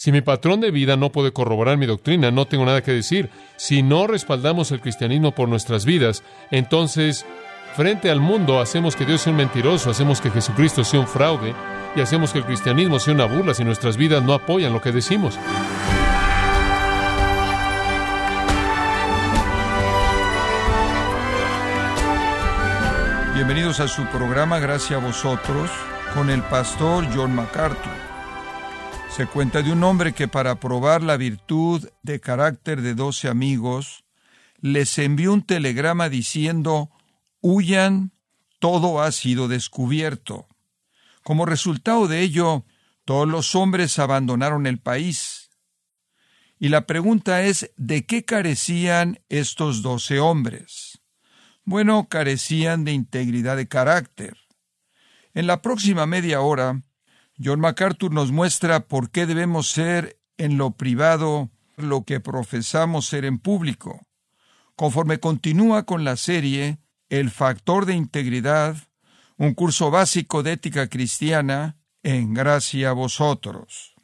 Si mi patrón de vida no puede corroborar mi doctrina, no tengo nada que decir. Si no respaldamos el cristianismo por nuestras vidas, entonces, frente al mundo, hacemos que Dios sea un mentiroso, hacemos que Jesucristo sea un fraude y hacemos que el cristianismo sea una burla si nuestras vidas no apoyan lo que decimos. Bienvenidos a su programa Gracias a vosotros con el pastor John MacArthur. Se cuenta de un hombre que para probar la virtud de carácter de doce amigos, les envió un telegrama diciendo, huyan, todo ha sido descubierto. Como resultado de ello, todos los hombres abandonaron el país. Y la pregunta es, ¿de qué carecían estos doce hombres? Bueno, carecían de integridad de carácter. En la próxima media hora John MacArthur nos muestra por qué debemos ser en lo privado lo que profesamos ser en público. Conforme continúa con la serie El factor de integridad, un curso básico de ética cristiana, en gracia a vosotros.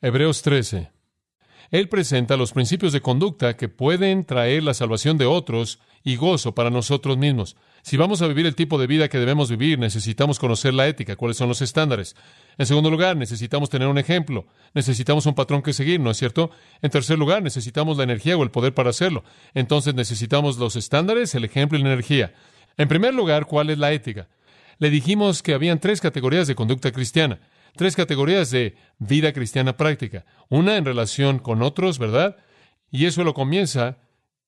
Hebreos 13. Él presenta los principios de conducta que pueden traer la salvación de otros y gozo para nosotros mismos. Si vamos a vivir el tipo de vida que debemos vivir, necesitamos conocer la ética, cuáles son los estándares. En segundo lugar, necesitamos tener un ejemplo, necesitamos un patrón que seguir, ¿no es cierto? En tercer lugar, necesitamos la energía o el poder para hacerlo. Entonces necesitamos los estándares, el ejemplo y la energía. En primer lugar, ¿cuál es la ética? Le dijimos que habían tres categorías de conducta cristiana, tres categorías de vida cristiana práctica. Una en relación con otros, ¿verdad? Y eso lo comienza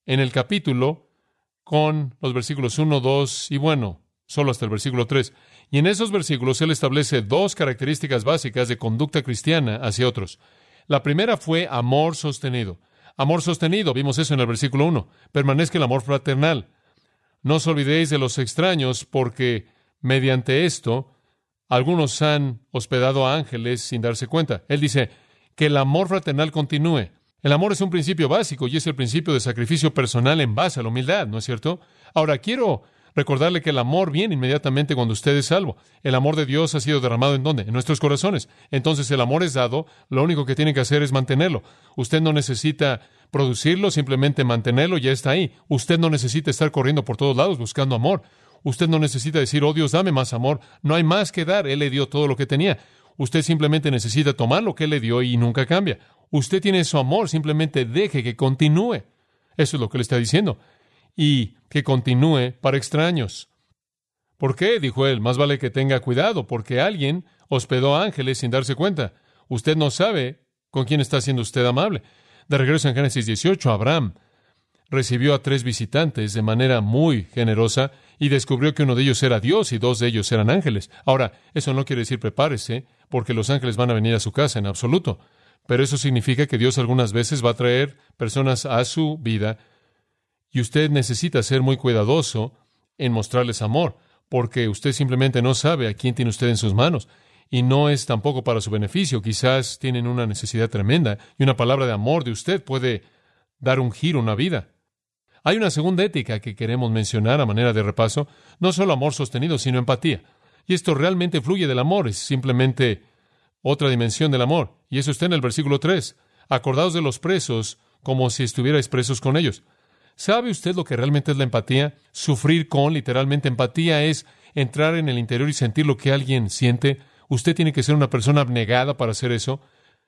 en el capítulo con los versículos 1, 2 y bueno, solo hasta el versículo 3. Y en esos versículos él establece dos características básicas de conducta cristiana hacia otros. La primera fue amor sostenido. Amor sostenido, vimos eso en el versículo 1. Permanezca el amor fraternal. No os olvidéis de los extraños, porque mediante esto algunos han hospedado a ángeles sin darse cuenta. Él dice que el amor fraternal continúe. El amor es un principio básico y es el principio de sacrificio personal en base a la humildad, ¿no es cierto? Ahora quiero recordarle que el amor viene inmediatamente cuando usted es salvo. El amor de Dios ha sido derramado en dónde? En nuestros corazones. Entonces el amor es dado, lo único que tiene que hacer es mantenerlo. Usted no necesita producirlo, simplemente mantenerlo, ya está ahí. Usted no necesita estar corriendo por todos lados buscando amor. Usted no necesita decir, oh Dios, dame más amor. No hay más que dar. Él le dio todo lo que tenía. Usted simplemente necesita tomar lo que Él le dio y nunca cambia. Usted tiene su amor, simplemente deje que continúe. Eso es lo que le está diciendo. Y que continúe para extraños. ¿Por qué? dijo él. Más vale que tenga cuidado, porque alguien hospedó ángeles sin darse cuenta. Usted no sabe con quién está siendo usted amable. De regreso en Génesis 18, Abraham recibió a tres visitantes de manera muy generosa y descubrió que uno de ellos era Dios y dos de ellos eran ángeles. Ahora, eso no quiere decir prepárese, porque los ángeles van a venir a su casa en absoluto. Pero eso significa que Dios algunas veces va a traer personas a su vida y usted necesita ser muy cuidadoso en mostrarles amor, porque usted simplemente no sabe a quién tiene usted en sus manos y no es tampoco para su beneficio. Quizás tienen una necesidad tremenda y una palabra de amor de usted puede dar un giro a una vida. Hay una segunda ética que queremos mencionar a manera de repaso, no solo amor sostenido, sino empatía. Y esto realmente fluye del amor, es simplemente otra dimensión del amor. Y eso está en el versículo 3. Acordaos de los presos como si estuvierais presos con ellos. ¿Sabe usted lo que realmente es la empatía? Sufrir con, literalmente, empatía es entrar en el interior y sentir lo que alguien siente. Usted tiene que ser una persona abnegada para hacer eso.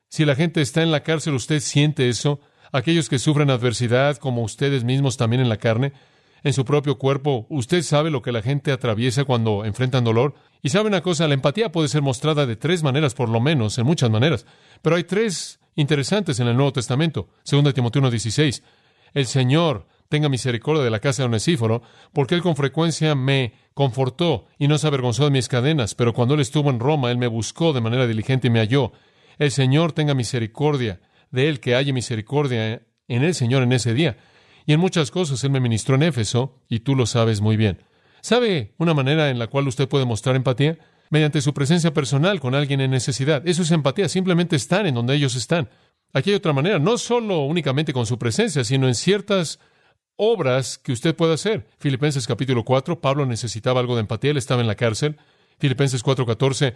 Si la gente está en la cárcel, usted siente eso. Aquellos que sufren adversidad, como ustedes mismos también en la carne, en su propio cuerpo, usted sabe lo que la gente atraviesa cuando enfrentan dolor. Y sabe una cosa, la empatía puede ser mostrada de tres maneras, por lo menos, en muchas maneras. Pero hay tres interesantes en el Nuevo Testamento. 2 Timoteo 1.16. El Señor tenga misericordia de la casa de Onesíforo, porque Él con frecuencia me confortó y no se avergonzó de mis cadenas, pero cuando Él estuvo en Roma, Él me buscó de manera diligente y me halló. El Señor tenga misericordia de Él, que haya misericordia en el Señor en ese día. Y en muchas cosas Él me ministró en Éfeso, y tú lo sabes muy bien. ¿Sabe una manera en la cual usted puede mostrar empatía? Mediante su presencia personal con alguien en necesidad. Eso es empatía, simplemente estar en donde ellos están. Aquí hay otra manera, no solo únicamente con su presencia, sino en ciertas obras que usted puede hacer. Filipenses capítulo 4, Pablo necesitaba algo de empatía, él estaba en la cárcel. Filipenses 4:14,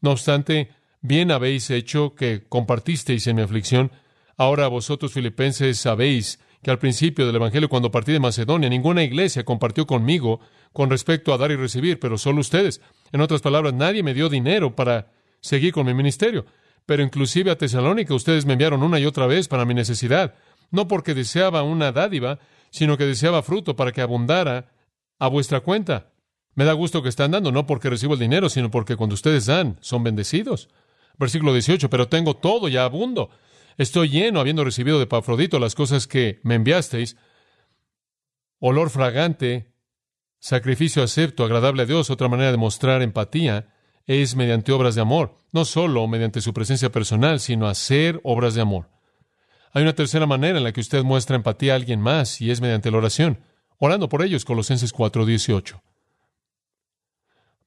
no obstante, Bien habéis hecho que compartisteis en mi aflicción. Ahora vosotros, filipenses, sabéis que al principio del Evangelio, cuando partí de Macedonia, ninguna iglesia compartió conmigo con respecto a dar y recibir, pero solo ustedes. En otras palabras, nadie me dio dinero para seguir con mi ministerio. Pero inclusive a Tesalónica ustedes me enviaron una y otra vez para mi necesidad, no porque deseaba una dádiva, sino que deseaba fruto para que abundara a vuestra cuenta. Me da gusto que están dando, no porque recibo el dinero, sino porque cuando ustedes dan, son bendecidos. Versículo 18, pero tengo todo y abundo. Estoy lleno, habiendo recibido de Pafrodito las cosas que me enviasteis. Olor fragante, sacrificio acepto, agradable a Dios. Otra manera de mostrar empatía es mediante obras de amor, no solo mediante su presencia personal, sino hacer obras de amor. Hay una tercera manera en la que usted muestra empatía a alguien más y es mediante la oración, orando por ellos, Colosenses 4:18.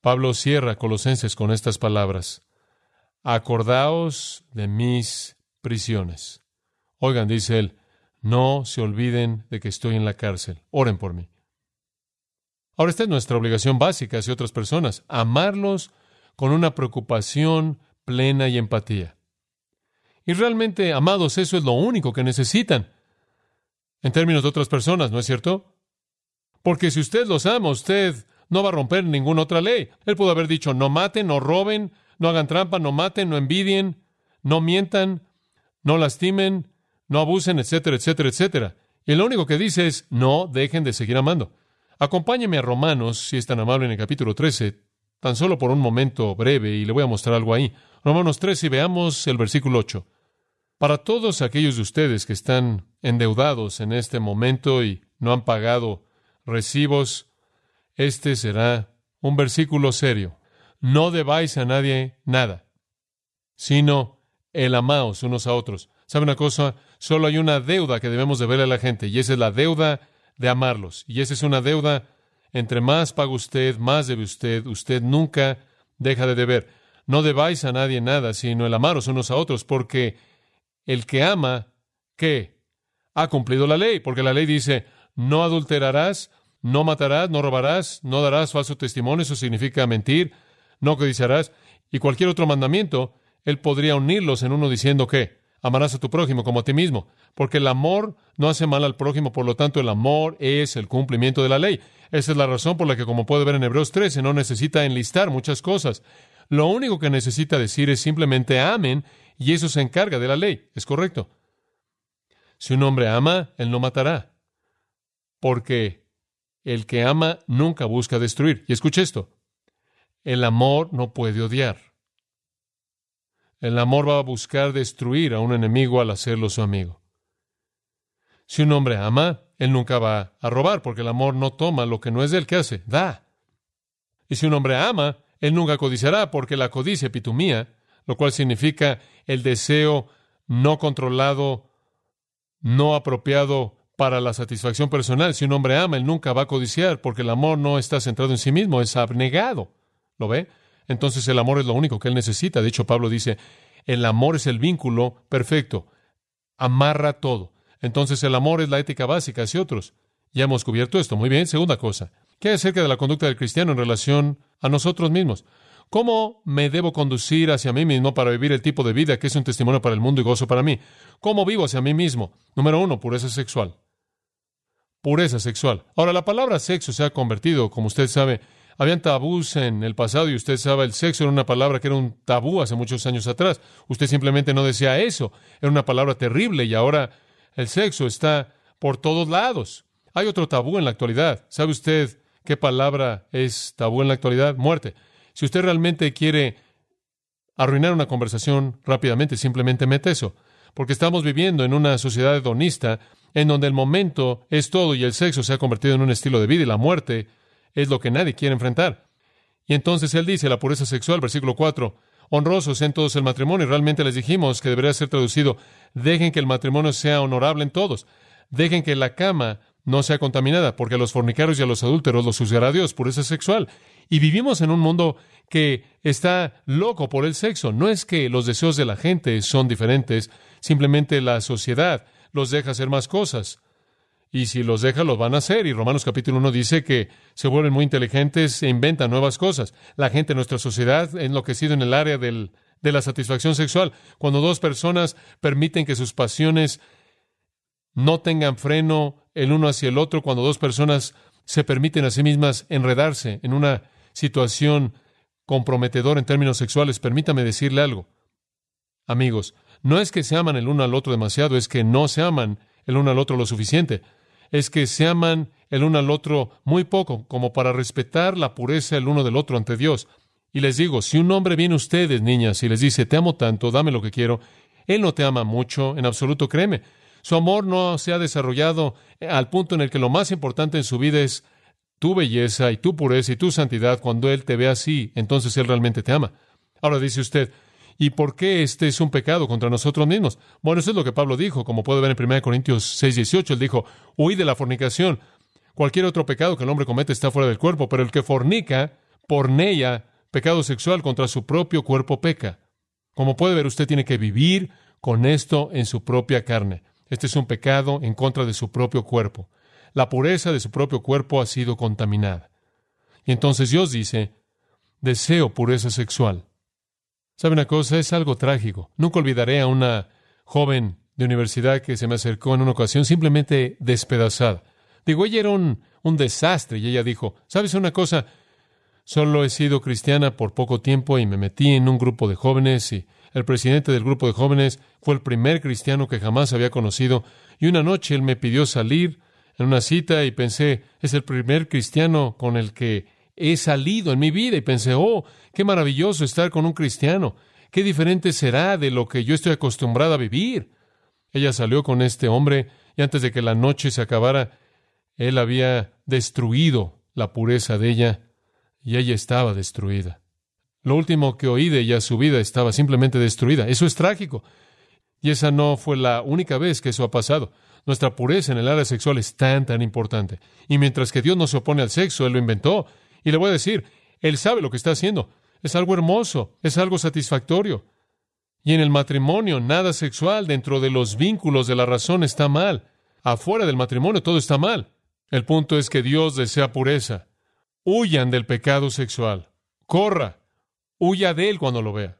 Pablo cierra Colosenses con estas palabras: Acordaos de mis prisiones. Oigan, dice él, no se olviden de que estoy en la cárcel. Oren por mí. Ahora, esta es nuestra obligación básica hacia otras personas, amarlos con una preocupación plena y empatía. Y realmente, amados, eso es lo único que necesitan. En términos de otras personas, ¿no es cierto? Porque si usted los ama, usted no va a romper ninguna otra ley. Él pudo haber dicho, no maten, no roben, no hagan trampa, no maten, no envidien, no mientan, no lastimen, no abusen, etcétera, etcétera, etcétera. Y lo único que dice es, no dejen de seguir amando. Acompáñeme a Romanos, si es tan amable, en el capítulo 13, tan solo por un momento breve, y le voy a mostrar algo ahí. Romanos 13, y veamos el versículo 8. Para todos aquellos de ustedes que están endeudados en este momento y no han pagado recibos, este será un versículo serio. No debáis a nadie nada, sino el amaos unos a otros. ¿Sabe una cosa? Solo hay una deuda que debemos de verle a la gente, y esa es la deuda de amarlos. Y esa es una deuda, entre más paga usted, más debe usted, usted nunca deja de deber. No debáis a nadie nada, sino el amaros unos a otros, porque el que ama, ¿qué? Ha cumplido la ley, porque la ley dice, no adulterarás, no matarás, no robarás, no darás falso testimonio, eso significa mentir, no codiciarás, y cualquier otro mandamiento él podría unirlos en uno diciendo que amarás a tu prójimo como a ti mismo, porque el amor no hace mal al prójimo, por lo tanto el amor es el cumplimiento de la ley. Esa es la razón por la que, como puede ver en Hebreos 13, no necesita enlistar muchas cosas. Lo único que necesita decir es simplemente amen y eso se encarga de la ley. ¿Es correcto? Si un hombre ama, él no matará, porque el que ama nunca busca destruir. Y escuche esto, el amor no puede odiar. El amor va a buscar destruir a un enemigo al hacerlo su amigo. Si un hombre ama, él nunca va a robar, porque el amor no toma lo que no es de él. ¿Qué hace? Da. Y si un hombre ama, él nunca codiciará, porque la codicia epitumía, lo cual significa el deseo no controlado, no apropiado para la satisfacción personal. Si un hombre ama, él nunca va a codiciar, porque el amor no está centrado en sí mismo, es abnegado. ¿Lo ve? Entonces el amor es lo único que él necesita. De hecho, Pablo dice, el amor es el vínculo perfecto, amarra todo. Entonces el amor es la ética básica hacia otros. Ya hemos cubierto esto. Muy bien, segunda cosa. ¿Qué hay acerca de la conducta del cristiano en relación a nosotros mismos? ¿Cómo me debo conducir hacia mí mismo para vivir el tipo de vida que es un testimonio para el mundo y gozo para mí? ¿Cómo vivo hacia mí mismo? Número uno, pureza sexual. Pureza sexual. Ahora, la palabra sexo se ha convertido, como usted sabe, habían tabús en el pasado y usted sabe, el sexo era una palabra que era un tabú hace muchos años atrás. Usted simplemente no decía eso. Era una palabra terrible y ahora el sexo está por todos lados. Hay otro tabú en la actualidad. ¿Sabe usted qué palabra es tabú en la actualidad? Muerte. Si usted realmente quiere arruinar una conversación rápidamente, simplemente mete eso. Porque estamos viviendo en una sociedad hedonista en donde el momento es todo y el sexo se ha convertido en un estilo de vida y la muerte es lo que nadie quiere enfrentar. Y entonces él dice la pureza sexual, versículo 4, honrosos en todos el matrimonio. Y realmente les dijimos que debería ser traducido, dejen que el matrimonio sea honorable en todos. Dejen que la cama no sea contaminada, porque a los fornicarios y a los adúlteros los juzgará Dios, pureza sexual. Y vivimos en un mundo que está loco por el sexo. No es que los deseos de la gente son diferentes, simplemente la sociedad los deja hacer más cosas y si los deja, los van a hacer. Y Romanos capítulo 1 dice que se vuelven muy inteligentes e inventan nuevas cosas. La gente en nuestra sociedad, enloquecido en el área del de la satisfacción sexual. Cuando dos personas permiten que sus pasiones no tengan freno el uno hacia el otro, cuando dos personas se permiten a sí mismas enredarse en una situación comprometedora en términos sexuales, permítame decirle algo. Amigos, no es que se aman el uno al otro demasiado, es que no se aman el uno al otro lo suficiente. Es que se aman el uno al otro muy poco, como para respetar la pureza el uno del otro ante Dios. Y les digo, si un hombre viene a ustedes, niñas, y les dice, te amo tanto, dame lo que quiero, él no te ama mucho, en absoluto, créeme. Su amor no se ha desarrollado al punto en el que lo más importante en su vida es tu belleza y tu pureza y tu santidad. Cuando Él te ve así, entonces Él realmente te ama. Ahora dice usted, ¿Y por qué este es un pecado contra nosotros mismos? Bueno, eso es lo que Pablo dijo, como puede ver en 1 Corintios 6, 18. Él dijo, huí de la fornicación. Cualquier otro pecado que el hombre comete está fuera del cuerpo, pero el que fornica, porneia, pecado sexual contra su propio cuerpo peca. Como puede ver, usted tiene que vivir con esto en su propia carne. Este es un pecado en contra de su propio cuerpo. La pureza de su propio cuerpo ha sido contaminada. Y entonces Dios dice, deseo pureza sexual. ¿Sabe una cosa? Es algo trágico. Nunca olvidaré a una joven de universidad que se me acercó en una ocasión simplemente despedazada. Digo, ella era un, un desastre y ella dijo, ¿sabes una cosa? Solo he sido cristiana por poco tiempo y me metí en un grupo de jóvenes y el presidente del grupo de jóvenes fue el primer cristiano que jamás había conocido y una noche él me pidió salir en una cita y pensé, es el primer cristiano con el que he salido en mi vida y pensé, oh, qué maravilloso estar con un cristiano, qué diferente será de lo que yo estoy acostumbrada a vivir. Ella salió con este hombre y antes de que la noche se acabara, él había destruido la pureza de ella y ella estaba destruida. Lo último que oí de ella, su vida estaba simplemente destruida. Eso es trágico. Y esa no fue la única vez que eso ha pasado. Nuestra pureza en el área sexual es tan, tan importante. Y mientras que Dios no se opone al sexo, Él lo inventó. Y le voy a decir, Él sabe lo que está haciendo. Es algo hermoso, es algo satisfactorio. Y en el matrimonio, nada sexual dentro de los vínculos de la razón está mal. Afuera del matrimonio todo está mal. El punto es que Dios desea pureza. Huyan del pecado sexual. Corra. Huya de él cuando lo vea.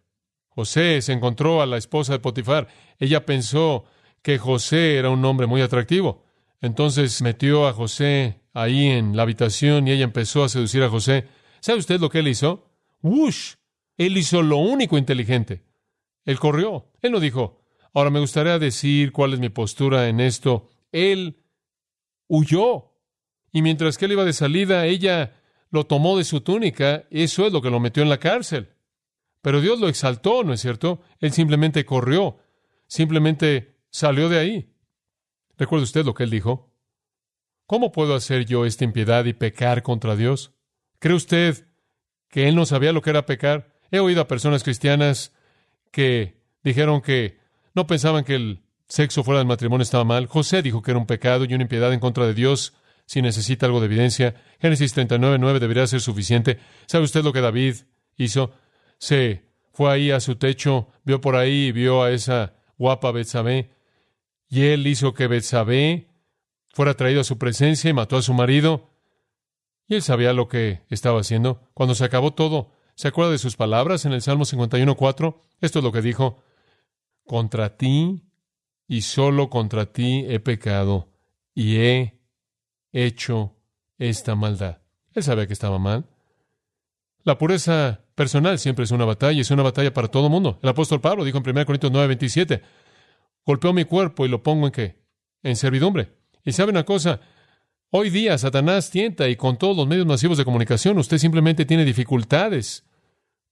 José se encontró a la esposa de Potifar. Ella pensó que José era un hombre muy atractivo. Entonces metió a José ahí en la habitación y ella empezó a seducir a José. ¿Sabe usted lo que él hizo? ¡Wush! Él hizo lo único inteligente. Él corrió. Él no dijo, ahora me gustaría decir cuál es mi postura en esto. Él huyó. Y mientras que él iba de salida, ella lo tomó de su túnica. Eso es lo que lo metió en la cárcel. Pero Dios lo exaltó, ¿no es cierto? Él simplemente corrió. Simplemente salió de ahí. ¿Recuerda usted lo que él dijo? ¿Cómo puedo hacer yo esta impiedad y pecar contra Dios? ¿Cree usted que él no sabía lo que era pecar? He oído a personas cristianas que dijeron que no pensaban que el sexo fuera del matrimonio estaba mal. José dijo que era un pecado y una impiedad en contra de Dios si necesita algo de evidencia. Génesis 39.9 debería ser suficiente. ¿Sabe usted lo que David hizo? Se fue ahí a su techo, vio por ahí y vio a esa guapa Betsabé, y él hizo que Betsabé fuera traído a su presencia y mató a su marido. Y él sabía lo que estaba haciendo. Cuando se acabó todo, ¿se acuerda de sus palabras en el Salmo 51.4? Esto es lo que dijo. Contra ti y solo contra ti he pecado y he hecho esta maldad. Él sabía que estaba mal. La pureza personal siempre es una batalla, es una batalla para todo el mundo. El apóstol Pablo dijo en 1 Corintios 9:27, golpeo mi cuerpo y lo pongo en qué? En servidumbre. Y sabe una cosa, hoy día Satanás tienta y con todos los medios masivos de comunicación usted simplemente tiene dificultades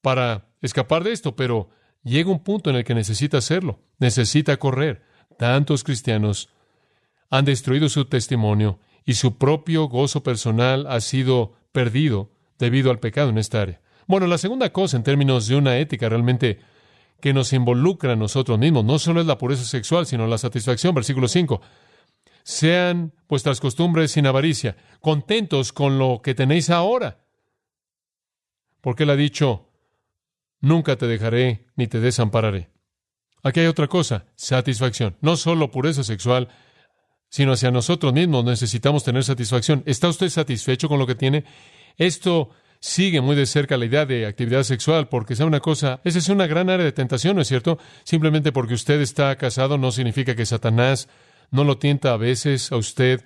para escapar de esto, pero llega un punto en el que necesita hacerlo, necesita correr. Tantos cristianos han destruido su testimonio y su propio gozo personal ha sido perdido debido al pecado en esta área. Bueno, la segunda cosa en términos de una ética realmente que nos involucra a nosotros mismos no solo es la pureza sexual, sino la satisfacción. Versículo 5 sean vuestras costumbres sin avaricia, contentos con lo que tenéis ahora. Porque él ha dicho, nunca te dejaré ni te desampararé. Aquí hay otra cosa, satisfacción. No solo pureza sexual, sino hacia nosotros mismos necesitamos tener satisfacción. ¿Está usted satisfecho con lo que tiene? Esto sigue muy de cerca la idea de actividad sexual, porque sea una cosa, esa es una gran área de tentación, ¿no es cierto? Simplemente porque usted está casado no significa que Satanás no lo tienta a veces a usted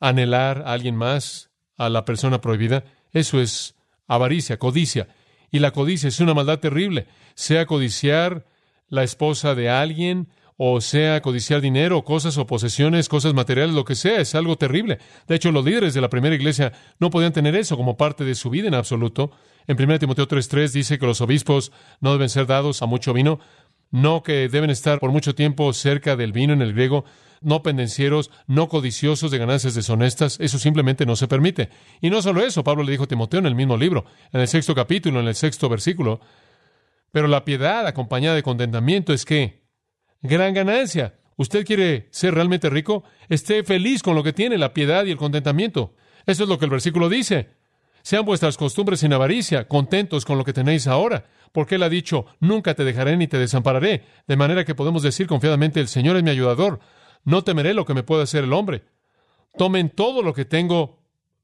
anhelar a alguien más, a la persona prohibida. Eso es avaricia, codicia. Y la codicia es una maldad terrible, sea codiciar la esposa de alguien, o sea codiciar dinero, cosas o posesiones, cosas materiales, lo que sea, es algo terrible. De hecho, los líderes de la primera iglesia no podían tener eso como parte de su vida en absoluto. En 1 Timoteo 3:3 dice que los obispos no deben ser dados a mucho vino, no que deben estar por mucho tiempo cerca del vino en el griego, no pendencieros, no codiciosos de ganancias deshonestas, eso simplemente no se permite. Y no solo eso, Pablo le dijo a Timoteo en el mismo libro, en el sexto capítulo, en el sexto versículo, pero la piedad acompañada de contentamiento es que gran ganancia. ¿Usted quiere ser realmente rico? Esté feliz con lo que tiene, la piedad y el contentamiento. Eso es lo que el versículo dice. Sean vuestras costumbres sin avaricia, contentos con lo que tenéis ahora, porque Él ha dicho, nunca te dejaré ni te desampararé, de manera que podemos decir confiadamente, el Señor es mi ayudador, no temeré lo que me pueda hacer el hombre. Tomen todo lo que tengo,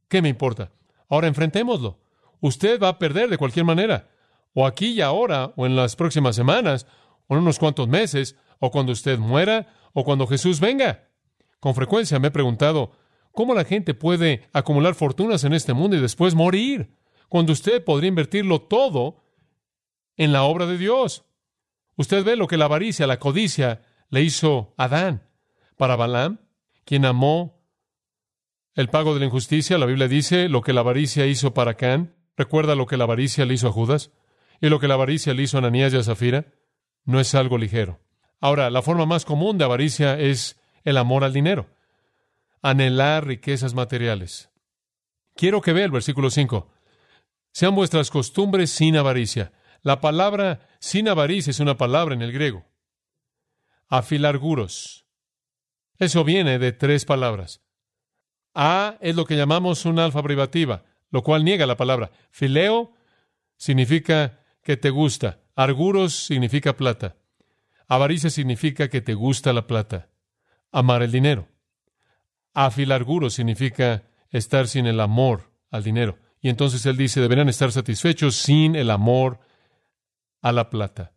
¿qué me importa? Ahora enfrentémoslo. Usted va a perder de cualquier manera, o aquí y ahora, o en las próximas semanas, o en unos cuantos meses, o cuando usted muera, o cuando Jesús venga. Con frecuencia me he preguntado, ¿cómo la gente puede acumular fortunas en este mundo y después morir? Cuando usted podría invertirlo todo en la obra de Dios. Usted ve lo que la avaricia, la codicia le hizo a Adán. Para Balaam, quien amó el pago de la injusticia, la Biblia dice lo que la avaricia hizo para Can. ¿Recuerda lo que la avaricia le hizo a Judas? ¿Y lo que la avaricia le hizo a Ananías y a Zafira? No es algo ligero. Ahora, la forma más común de avaricia es el amor al dinero, anhelar riquezas materiales. Quiero que vea el versículo 5. Sean vuestras costumbres sin avaricia. La palabra sin avaricia es una palabra en el griego. Afilarguros. Eso viene de tres palabras. A es lo que llamamos una alfa privativa, lo cual niega la palabra. Fileo significa que te gusta. Arguros significa plata. Avaricia significa que te gusta la plata, amar el dinero. Afilarguro significa estar sin el amor al dinero. Y entonces él dice, deberán estar satisfechos sin el amor a la plata.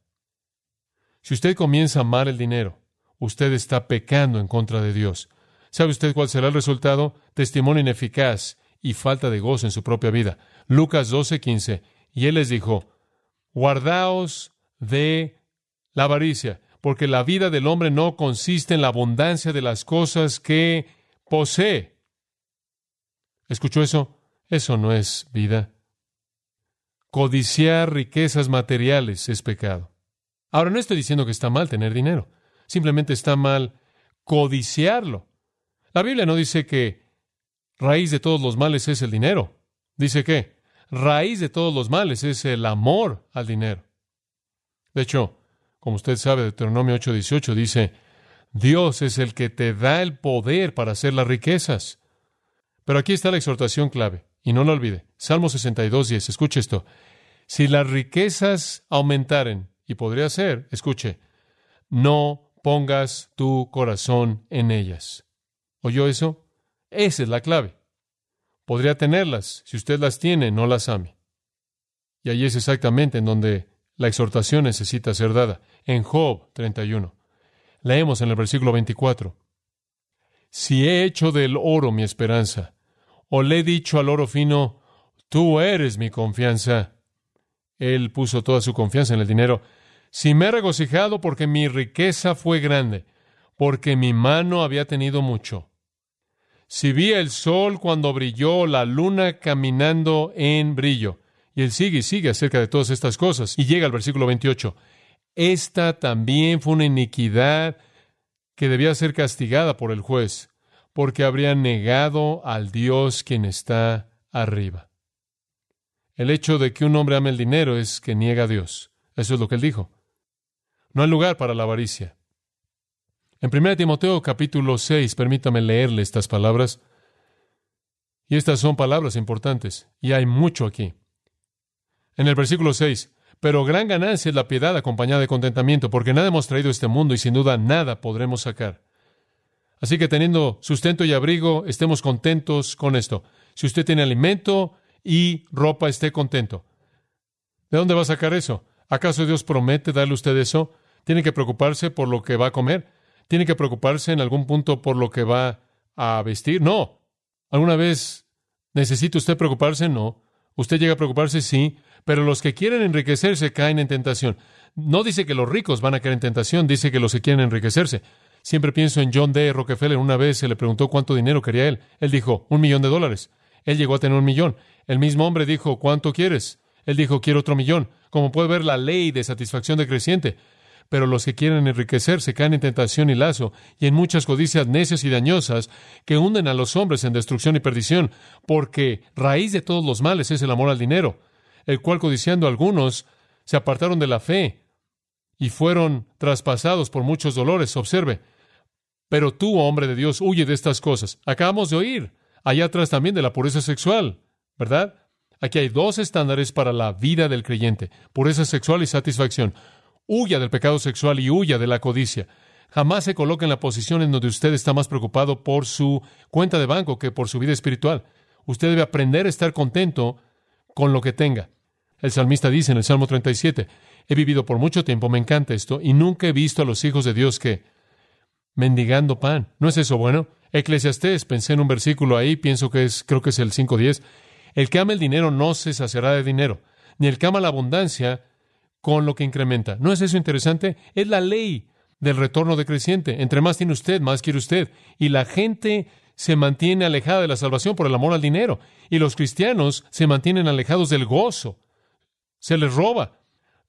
Si usted comienza a amar el dinero, usted está pecando en contra de Dios. ¿Sabe usted cuál será el resultado? Testimonio ineficaz y falta de gozo en su propia vida. Lucas 12, 15. Y él les dijo, guardaos de la avaricia, porque la vida del hombre no consiste en la abundancia de las cosas que posee. ¿Escuchó eso? Eso no es vida. Codiciar riquezas materiales es pecado. Ahora no estoy diciendo que está mal tener dinero, simplemente está mal codiciarlo. La Biblia no dice que raíz de todos los males es el dinero. Dice que raíz de todos los males es el amor al dinero. De hecho, como usted sabe, Deuteronomio 8:18 dice, Dios es el que te da el poder para hacer las riquezas. Pero aquí está la exhortación clave, y no lo olvide. Salmo 62:10, escuche esto. Si las riquezas aumentaren, y podría ser, escuche, no pongas tu corazón en ellas. ¿Oyó eso? Esa es la clave. Podría tenerlas, si usted las tiene, no las ame. Y ahí es exactamente en donde la exhortación necesita ser dada. En Job 31. Leemos en el versículo 24. Si he hecho del oro mi esperanza, o le he dicho al oro fino, tú eres mi confianza. Él puso toda su confianza en el dinero. Si me he regocijado porque mi riqueza fue grande, porque mi mano había tenido mucho. Si vi el sol cuando brilló, la luna caminando en brillo, y él sigue y sigue acerca de todas estas cosas. Y llega al versículo 28. Esta también fue una iniquidad que debía ser castigada por el juez, porque habría negado al Dios quien está arriba. El hecho de que un hombre ame el dinero es que niega a Dios. Eso es lo que él dijo. No hay lugar para la avaricia. En 1 Timoteo capítulo 6, permítame leerle estas palabras. Y estas son palabras importantes, y hay mucho aquí. En el versículo 6, pero gran ganancia es la piedad acompañada de contentamiento, porque nada hemos traído este mundo y sin duda nada podremos sacar. Así que teniendo sustento y abrigo, estemos contentos con esto. Si usted tiene alimento y ropa esté contento. ¿De dónde va a sacar eso? ¿Acaso Dios promete darle a usted eso? ¿Tiene que preocuparse por lo que va a comer? ¿Tiene que preocuparse en algún punto por lo que va a vestir? No. ¿Alguna vez necesita usted preocuparse? No. ¿Usted llega a preocuparse? Sí. Pero los que quieren enriquecerse caen en tentación. No dice que los ricos van a caer en tentación, dice que los que quieren enriquecerse. Siempre pienso en John D. Rockefeller. Una vez se le preguntó cuánto dinero quería él. Él dijo, un millón de dólares. Él llegó a tener un millón. El mismo hombre dijo, ¿cuánto quieres? Él dijo, quiero otro millón. Como puede ver, la ley de satisfacción decreciente. Pero los que quieren enriquecerse caen en tentación y lazo y en muchas codicias necias y dañosas que hunden a los hombres en destrucción y perdición, porque raíz de todos los males es el amor al dinero, el cual codiciando algunos se apartaron de la fe y fueron traspasados por muchos dolores. Observe, pero tú, hombre de Dios, huye de estas cosas. Acabamos de oír, allá atrás también de la pureza sexual, ¿verdad? Aquí hay dos estándares para la vida del creyente, pureza sexual y satisfacción. Huya del pecado sexual y huya de la codicia. Jamás se coloque en la posición en donde usted está más preocupado por su cuenta de banco que por su vida espiritual. Usted debe aprender a estar contento con lo que tenga. El salmista dice en el Salmo 37, he vivido por mucho tiempo, me encanta esto, y nunca he visto a los hijos de Dios que mendigando pan. ¿No es eso bueno? Eclesiastés, pensé en un versículo ahí, pienso que es, creo que es el 5.10. El que ama el dinero no se saciará de dinero, ni el que ama la abundancia con lo que incrementa. ¿No es eso interesante? Es la ley del retorno decreciente. Entre más tiene usted, más quiere usted. Y la gente se mantiene alejada de la salvación por el amor al dinero. Y los cristianos se mantienen alejados del gozo. Se les roba.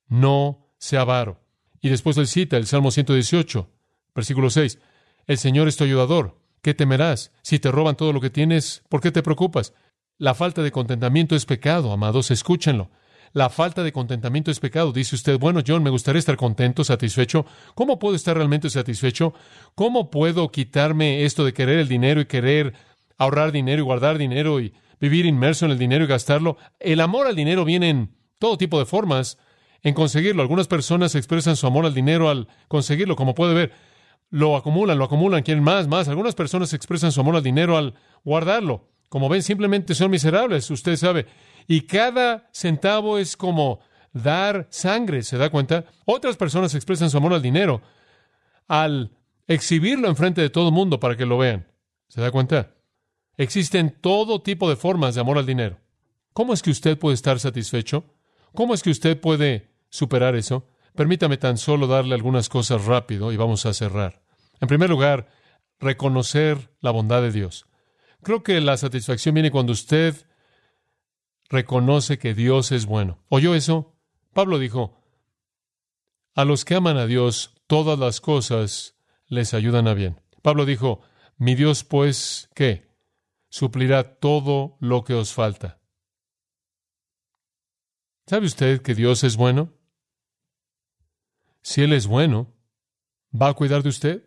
No se avaro. Y después él cita el Salmo 118. Versículo 6. El Señor es tu ayudador. ¿Qué temerás? Si te roban todo lo que tienes, ¿por qué te preocupas? La falta de contentamiento es pecado, amados, escúchenlo. La falta de contentamiento es pecado. Dice usted, bueno, John, me gustaría estar contento, satisfecho. ¿Cómo puedo estar realmente satisfecho? ¿Cómo puedo quitarme esto de querer el dinero y querer ahorrar dinero y guardar dinero y vivir inmerso en el dinero y gastarlo? El amor al dinero viene en todo tipo de formas en conseguirlo. Algunas personas expresan su amor al dinero al conseguirlo, como puede ver lo acumulan, lo acumulan, quieren más, más. Algunas personas expresan su amor al dinero al guardarlo. Como ven, simplemente son miserables, usted sabe. Y cada centavo es como dar sangre, ¿se da cuenta? Otras personas expresan su amor al dinero al exhibirlo enfrente de todo el mundo para que lo vean. ¿Se da cuenta? Existen todo tipo de formas de amor al dinero. ¿Cómo es que usted puede estar satisfecho? ¿Cómo es que usted puede superar eso? Permítame tan solo darle algunas cosas rápido y vamos a cerrar. En primer lugar, reconocer la bondad de Dios. Creo que la satisfacción viene cuando usted reconoce que Dios es bueno. ¿Oyó eso? Pablo dijo, a los que aman a Dios, todas las cosas les ayudan a bien. Pablo dijo, mi Dios pues, ¿qué? Suplirá todo lo que os falta. ¿Sabe usted que Dios es bueno? Si Él es bueno, ¿va a cuidar de usted?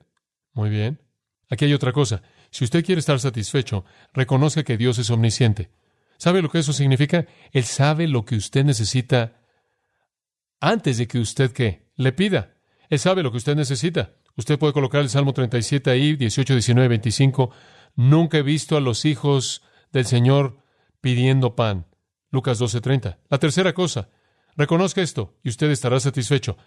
Muy bien. Aquí hay otra cosa. Si usted quiere estar satisfecho, reconozca que Dios es omnisciente. ¿Sabe lo que eso significa? Él sabe lo que usted necesita antes de que usted qué le pida. Él sabe lo que usted necesita. Usted puede colocar el Salmo 37 ahí, 18, 19, 25. Nunca he visto a los hijos del Señor pidiendo pan. Lucas 12, 30. La tercera cosa, reconozca esto y usted estará satisfecho.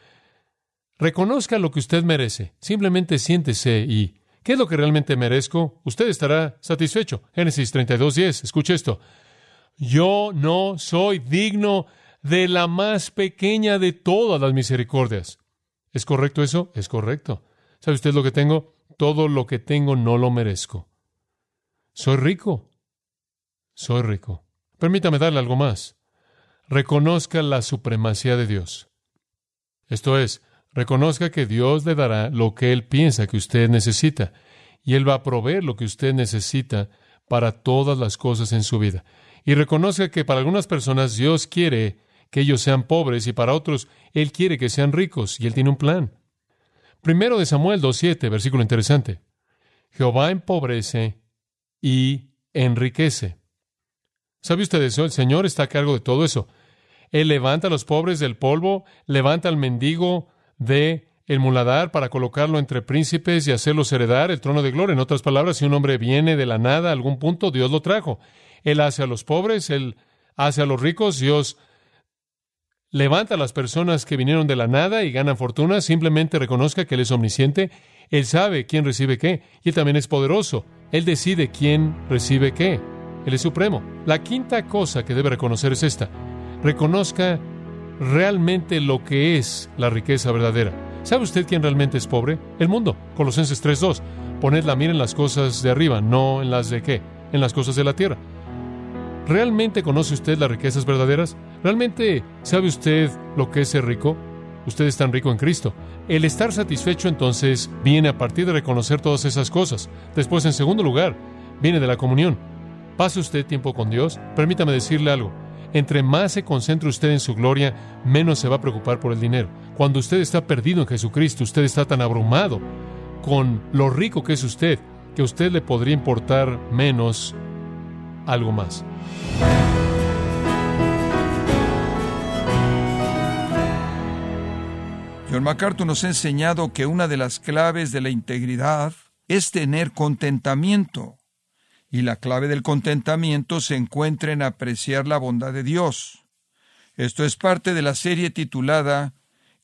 Reconozca lo que usted merece. Simplemente siéntese y ¿qué es lo que realmente merezco? Usted estará satisfecho. Génesis 32:10. Escuche esto. Yo no soy digno de la más pequeña de todas las misericordias. ¿Es correcto eso? Es correcto. ¿Sabe usted lo que tengo? Todo lo que tengo no lo merezco. Soy rico. Soy rico. Permítame darle algo más. Reconozca la supremacía de Dios. Esto es, Reconozca que Dios le dará lo que Él piensa que usted necesita y Él va a proveer lo que usted necesita para todas las cosas en su vida. Y reconozca que para algunas personas Dios quiere que ellos sean pobres y para otros Él quiere que sean ricos y Él tiene un plan. Primero de Samuel 2.7, versículo interesante. Jehová empobrece y enriquece. ¿Sabe usted eso? El Señor está a cargo de todo eso. Él levanta a los pobres del polvo, levanta al mendigo de el muladar para colocarlo entre príncipes y hacerlos heredar el trono de gloria. En otras palabras, si un hombre viene de la nada a algún punto, Dios lo trajo. Él hace a los pobres, Él hace a los ricos, Dios levanta a las personas que vinieron de la nada y ganan fortuna, simplemente reconozca que Él es omnisciente, Él sabe quién recibe qué, y Él también es poderoso, Él decide quién recibe qué, Él es supremo. La quinta cosa que debe reconocer es esta, reconozca realmente lo que es la riqueza verdadera. ¿Sabe usted quién realmente es pobre? El mundo. Colosenses 3.2. Poned la mira en las cosas de arriba, no en las de qué, en las cosas de la tierra. ¿Realmente conoce usted las riquezas verdaderas? ¿Realmente sabe usted lo que es ser rico? Usted es tan rico en Cristo. El estar satisfecho entonces viene a partir de reconocer todas esas cosas. Después, en segundo lugar, viene de la comunión. Pase usted tiempo con Dios. Permítame decirle algo. Entre más se concentre usted en su gloria, menos se va a preocupar por el dinero. Cuando usted está perdido en Jesucristo, usted está tan abrumado con lo rico que es usted, que a usted le podría importar menos algo más. John MacArthur nos ha enseñado que una de las claves de la integridad es tener contentamiento. Y la clave del contentamiento se encuentra en apreciar la bondad de Dios. Esto es parte de la serie titulada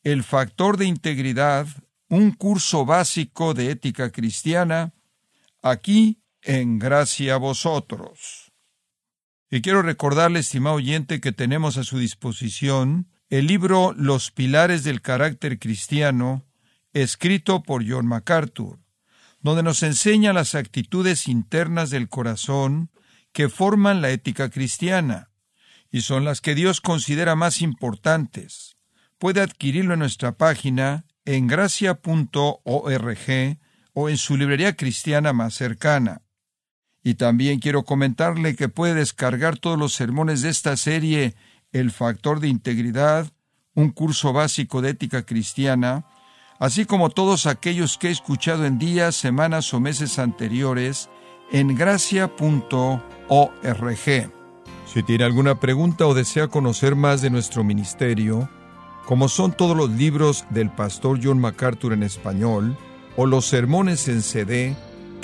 El factor de integridad, un curso básico de ética cristiana, aquí en Gracia a vosotros. Y quiero recordarle, estimado oyente, que tenemos a su disposición el libro Los Pilares del Carácter Cristiano, escrito por John MacArthur donde nos enseña las actitudes internas del corazón que forman la ética cristiana, y son las que Dios considera más importantes. Puede adquirirlo en nuestra página en gracia.org o en su librería cristiana más cercana. Y también quiero comentarle que puede descargar todos los sermones de esta serie El factor de integridad, un curso básico de ética cristiana, así como todos aquellos que he escuchado en días, semanas o meses anteriores en gracia.org. Si tiene alguna pregunta o desea conocer más de nuestro ministerio, como son todos los libros del pastor John MacArthur en español, o los sermones en CD